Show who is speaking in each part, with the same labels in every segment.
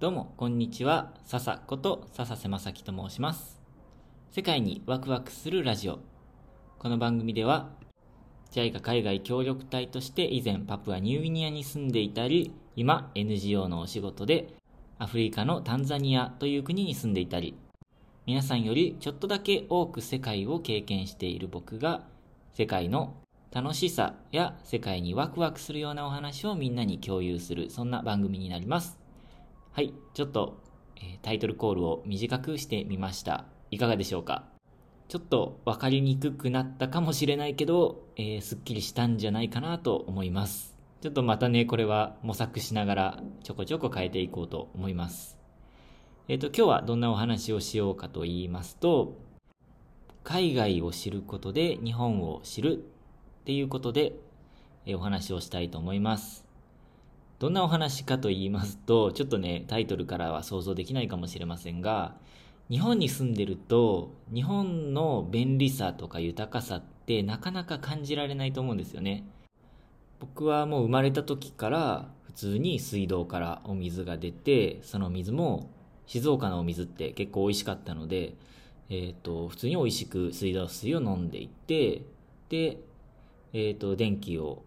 Speaker 1: どうも、こんにちは。笹こと笹瀬正樹と申します。世界にワクワクするラジオ。この番組では、JICA 海外協力隊として以前パプアニューギニアに住んでいたり、今 NGO のお仕事でアフリカのタンザニアという国に住んでいたり、皆さんよりちょっとだけ多く世界を経験している僕が、世界の楽しさや世界にワクワクするようなお話をみんなに共有する、そんな番組になります。はい、ちょっと、えタイトルコールを短くしてみました。いかがでしょうか？ちょっと分かりにくくなったかもしれないけど、えーすっきりしたんじゃないかなと思います。ちょっとまたね、これは模索しながらちょこちょこ変えていこうと思います。えっ、と、今日はどんなお話をしようかと言いますと、海外を知ることで日本を知るっていうことで、えーお話をしたいと思います。どんなお話かと言いますと、ちょっとね、タイトルからは想像できないかもしれませんが、日本に住んでると、日本の便利さとか豊かさってなかなか感じられないと思うんですよね。僕はもう生まれた時から普通に水道からお水が出て、その水も静岡のお水って結構美味しかったので、えっ、と、普通に美味しく水道水を飲んでいて、で、えっ、と、電気を、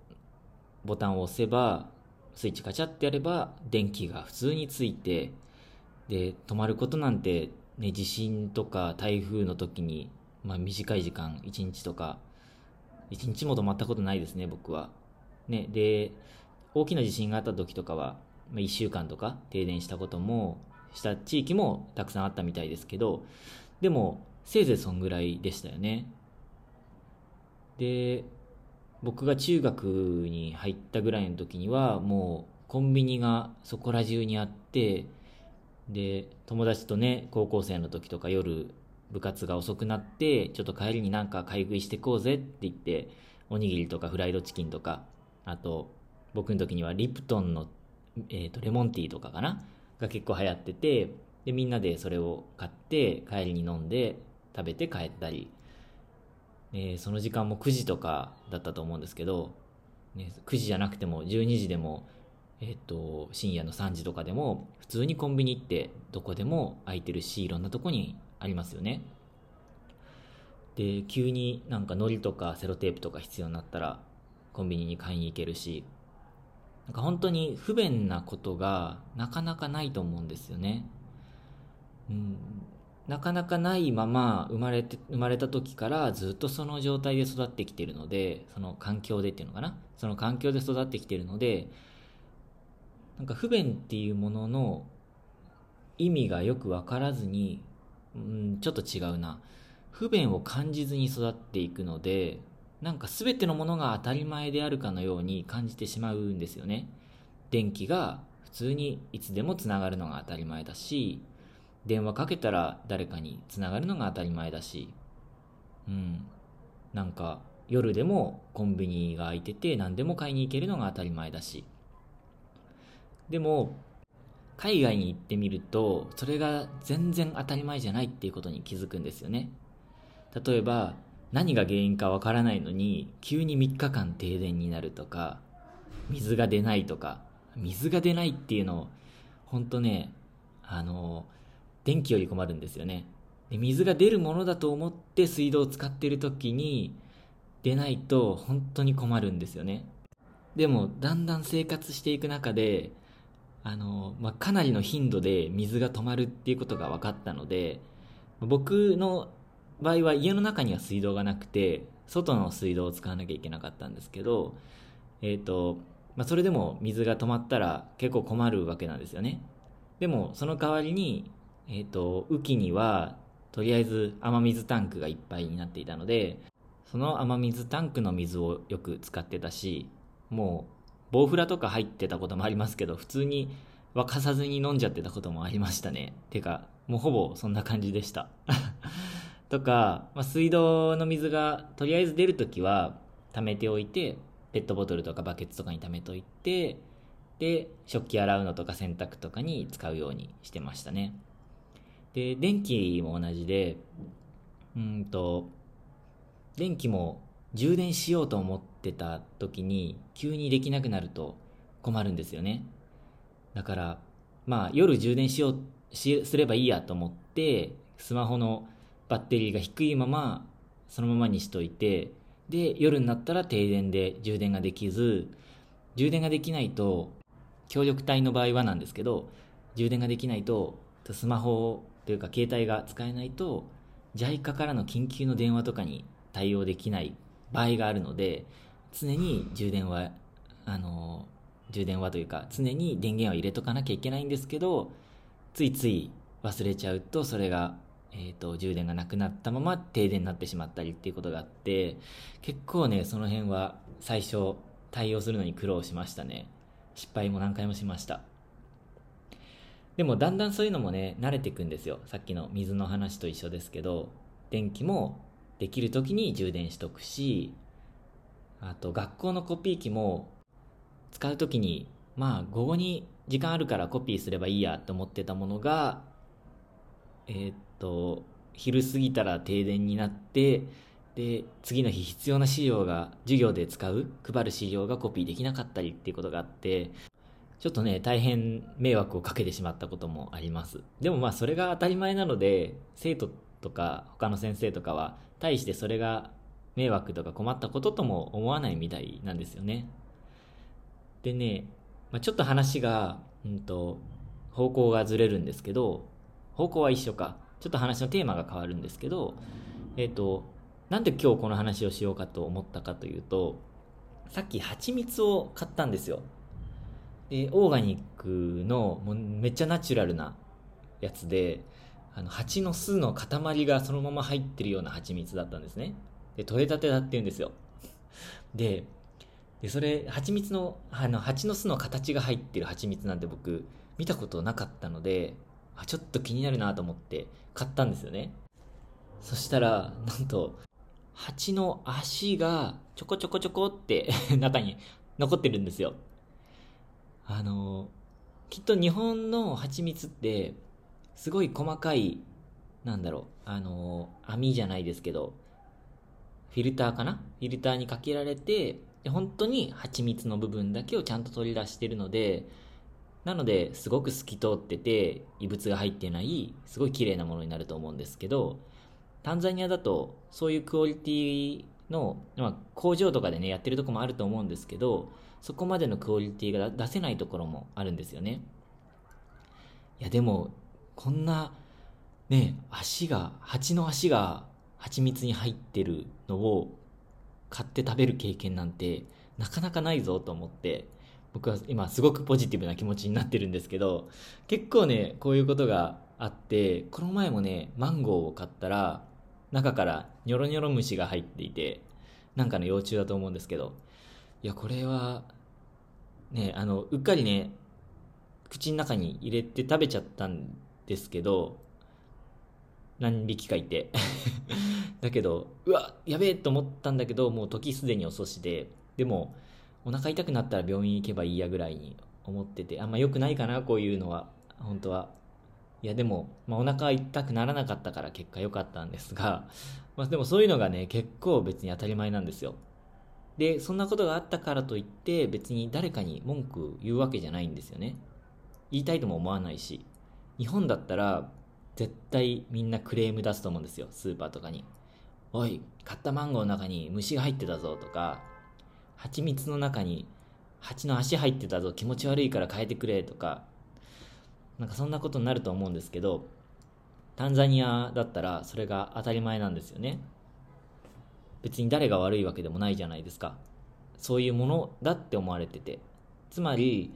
Speaker 1: ボタンを押せば、スイッチカチャってやれば、電気が普通について、で、止まることなんて、ね、地震とか台風の時に、まあ短い時間、1日とか、1日も止まったことないですね、僕は。ね、で、大きな地震があった時とかは、まあ、1週間とか停電したことも、した地域もたくさんあったみたいですけど、でも、せいぜいそんぐらいでしたよね。で、僕が中学に入ったぐらいの時には、もうコンビニがそこら中にあって、で、友達とね、高校生の時とか夜部活が遅くなって、ちょっと帰りになんか買い食いしてこうぜって言って、おにぎりとかフライドチキンとか、あと、僕の時にはリプトンの、えー、とレモンティーとかかな？が結構流行ってて、で、みんなでそれを買って、帰りに飲んで、食べて帰ったり、えーその時間も9時とかだったと思うんですけど、ね、9時じゃなくても12時でも、えっと深夜の3時とかでも普通にコンビニ行ってどこでも空いてるしいろんなとこにありますよね。で急になんか糊とかセロテープとか必要になったらコンビニに買いに行けるしなんか本当に不便なことがなかなかないと思うんですよね。うん。なかなかないまま生まれて生まれた時からずっとその状態で育ってきてるのでその環境でっていうのかな？その環境で育ってきてるのでなんか不便っていうものの意味がよく分からずに、うん、ちょっと違うな。不便を感じずに育っていくのでなんか全てのものが当たり前であるかのように感じてしまうんですよね。電気が普通にいつでもつながるのが当たり前だし電話かけたら誰かにつながるのが当たり前だし。うん。なんか夜でもコンビニが開いてて何でも買いに行けるのが当たり前だし。でも海外に行ってみるとそれが全然当たり前じゃないっていうことに気づくんですよね。例えば何が原因かわからないのに急に3日間停電になるとか水が出ないとか水が出ないっていうの本当ねあの電気より困るんですよね。で水が出るものだと思って水道を使ってる時に出ないと本当に困るんですよね。でもだんだん生活していく中であの、まあ、かなりの頻度で水が止まるっていうことが分かったので僕の場合は家の中には水道がなくて外の水道を使わなきゃいけなかったんですけどえっ、と、まあ、それでも水が止まったら結構困るわけなんですよね。でもその代わりにえっ、と雨季にはとりあえず雨水タンクがいっぱいになっていたのでその雨水タンクの水をよく使ってたしもうボウフラとか入ってたこともありますけど普通に沸かさずに飲んじゃってたこともありましたね。てかもうほぼそんな感じでした。とか、まあ、水道の水がとりあえず出るときは溜めておいてペットボトルとかバケツとかに溜めておいてで食器洗うのとか洗濯とかに使うようにしてましたね。で電気も同じでうんと電気も充電しようと思ってた時に急にできなくなると困るんですよね。だからまあ夜充電しようしすればいいやと思ってスマホのバッテリーが低いままそのままにしといてで夜になったら停電で充電ができず充電ができないと協力隊の場合はなんですけど充電ができないとスマホというか携帯が使えないと JICA からの緊急の電話とかに対応できない場合があるので常に充電はあの充電はというか常に電源を入れとかなきゃいけないんですけどついつい忘れちゃうとそれが、えーと、充電がなくなったまま停電になってしまったりっていうことがあって結構ねその辺は最初対応するのに苦労しましたね。失敗も何回もしました。でもだんだんそういうのもね慣れていくんですよ。さっきの水の話と一緒ですけど電気もできる時に充電しとくしあと学校のコピー機も使う時にまあ午後に時間あるからコピーすればいいやと思ってたものがえー、っと昼過ぎたら停電になってで次の日必要な資料が授業で使う配る資料がコピーできなかったりっていうことがあってちょっとね大変迷惑をかけてしまったこともあります。でもまあそれが当たり前なので生徒とか他の先生とかは対してそれが迷惑とか困ったこととも思わないみたいなんですよね。でね、まあ、ちょっと話が、うんと、方向がずれるんですけど方向は一緒か。ちょっと話のテーマが変わるんですけどえっ、ー、となんで今日この話をしようかと思ったかというとさっき蜂蜜を買ったんですよ。でオーガニックのもうめっちゃナチュラルなやつであの蜂の巣の塊がそのまま入ってるような蜂蜜だったんですね。で取れたてだって言うんですよ。ででそれ蜂蜜のあの蜂の巣の形が入ってる蜂蜜なんて僕見たことなかったのであちょっと気になるなと思って買ったんですよね。そしたらなんと蜂の足がちょこちょこちょこって 中に残ってるんですよ。あのきっと日本の蜂蜜ってすごい細かいなんだろうあの網じゃないですけどフィルターかな？フィルターにかけられてで本当に蜂蜜の部分だけをちゃんと取り出してるのでなのですごく透き通ってて異物が入ってないすごい綺麗なものになると思うんですけどタンザニアだとそういうクオリティの、まあ、工場とかでねやってるとこもあると思うんですけどそこまでのクオリティが出せないところもあるんですよね。いやでも、こんな、ね、足が、蜂の足が蜂蜜に入ってるのを買って食べる経験なんてなかなかないぞと思って、僕は今すごくポジティブな気持ちになってるんですけど、結構ね、こういうことがあって、この前もね、マンゴーを買ったら、中からニョロニョロ虫が入っていて、なんかの幼虫だと思うんですけど、いや、これは、ね、あの、うっかりね、口の中に入れて食べちゃったんですけど、何匹かいて。だけど、うわ、やべえと思ったんだけど、もう時すでに遅しで、でも、お腹痛くなったら病院行けばいいやぐらいに思ってて、あんま良くないかな、こういうのは、本当は。いや、でも、まあ、お腹痛くならなかったから結果良かったんですが、まあ、でもそういうのがね、結構別に当たり前なんですよ。で、そんなことがあったからといって別に誰かに文句言うわけじゃないんですよね。言いたいとも思わないし。日本だったら絶対みんなクレーム出すと思うんですよ、スーパーとかに。おい、買ったマンゴーの中に虫が入ってたぞとか、蜂蜜の中に蜂の足入ってたぞ、気持ち悪いから変えてくれとか、なんかそんなことになると思うんですけど、タンザニアだったらそれが当たり前なんですよね。別に誰が悪いわけでもないじゃないですか。そういうものだって思われてて。つまり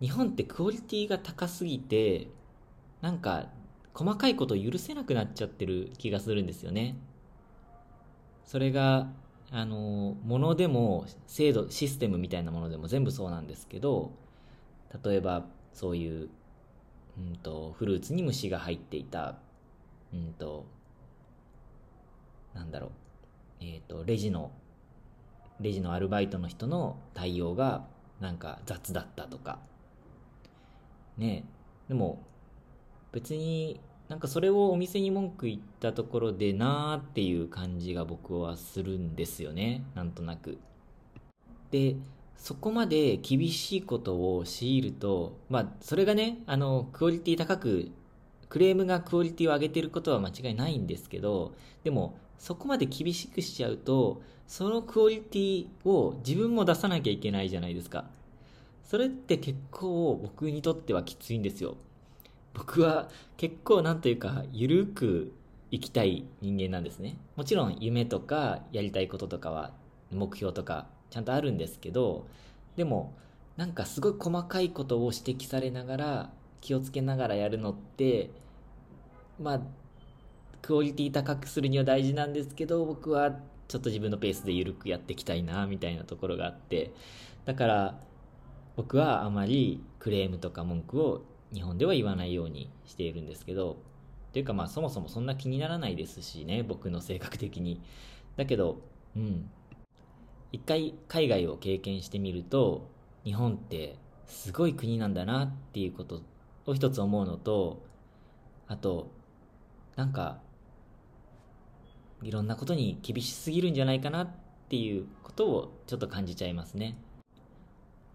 Speaker 1: 日本ってクオリティが高すぎてなんか細かいことを許せなくなっちゃってる気がするんですよね。それがあのものでも制度システムみたいなものでも全部そうなんですけど例えばそういう、うんと、フルーツに虫が入っていた、うんとなんだろう。えーと、レジのレジのアルバイトの人の対応がなんか雑だったとか。ねでも別になんかそれをお店に文句言ったところでなーっていう感じが僕はするんですよね。なんとなく。でそこまで厳しいことを強いると、まあ、それがね、あの、クオリティ高く、クレームがクオリティを上げてることは間違いないんですけど、でも、そこまで厳しくしちゃうと、そのクオリティを自分も出さなきゃいけないじゃないですか。それって結構僕にとってはきついんですよ。僕は結構なんというか、ゆるく生きたい人間なんですね。もちろん夢とかやりたいこととかは、目標とかちゃんとあるんですけど、でも、なんかすごい細かいことを指摘されながら、気をつけながらやるのって、まあ、クオリティ高くするには大事なんですけど、僕はちょっと自分のペースで緩くやっていきたいな、みたいなところがあって、だから、僕はあまりクレームとか文句を日本では言わないようにしているんですけど、というかまあそもそもそんな気にならないですしね、僕の性格的に。だけど、うん。一回海外を経験してみると、日本ってすごい国なんだなっていうことを一つ思うのと、あと、なんか、いろんなことに厳しすぎるんじゃないかなっていうことをちょっと感じちゃいますね。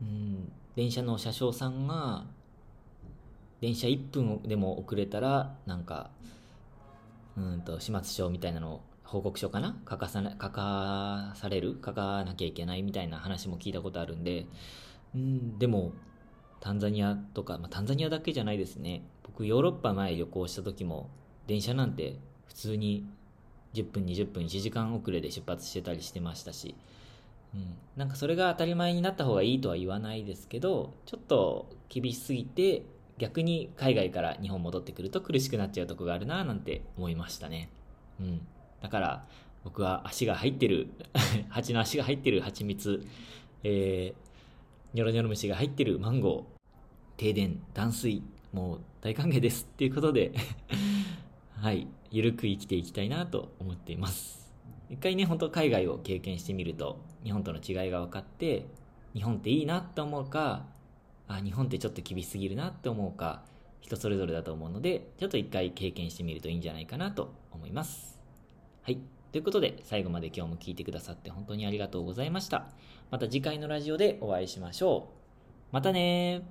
Speaker 1: うん、電車の車掌さんが電車1分でも遅れたらなんかうんと始末書みたいなのを報告書かな？書かさな書かされる？書かなきゃいけないみたいな話も聞いたことあるんで。うん。でもタンザニアとか、まあ、タンザニアだけじゃないですね。僕ヨーロッパ前旅行した時も電車なんて普通に10分20分1時間遅れで出発してたりしてましたし。うん、なんかそれが当たり前になった方がいいとは言わないですけどちょっと厳しすぎて逆に海外から日本戻ってくると苦しくなっちゃうとこがあるななんて思いましたね。うん。だから僕は足が入ってる 蜂の足が入ってる蜂蜜えー、ニョロニョロ虫が入ってるマンゴー停電断水もう大歓迎ですっていうことで。はい。ゆるく生きていきたいなと思っています一回ね、本当海外を経験してみると、日本との違いが分かって、日本っていいなって思うか、あ、日本ってちょっと厳しすぎるなって思うか、人それぞれだと思うので、ちょっと一回経験してみるといいんじゃないかなと思います。はい。ということで、最後まで今日も聞いてくださって本当にありがとうございました。また次回のラジオでお会いしましょう。またね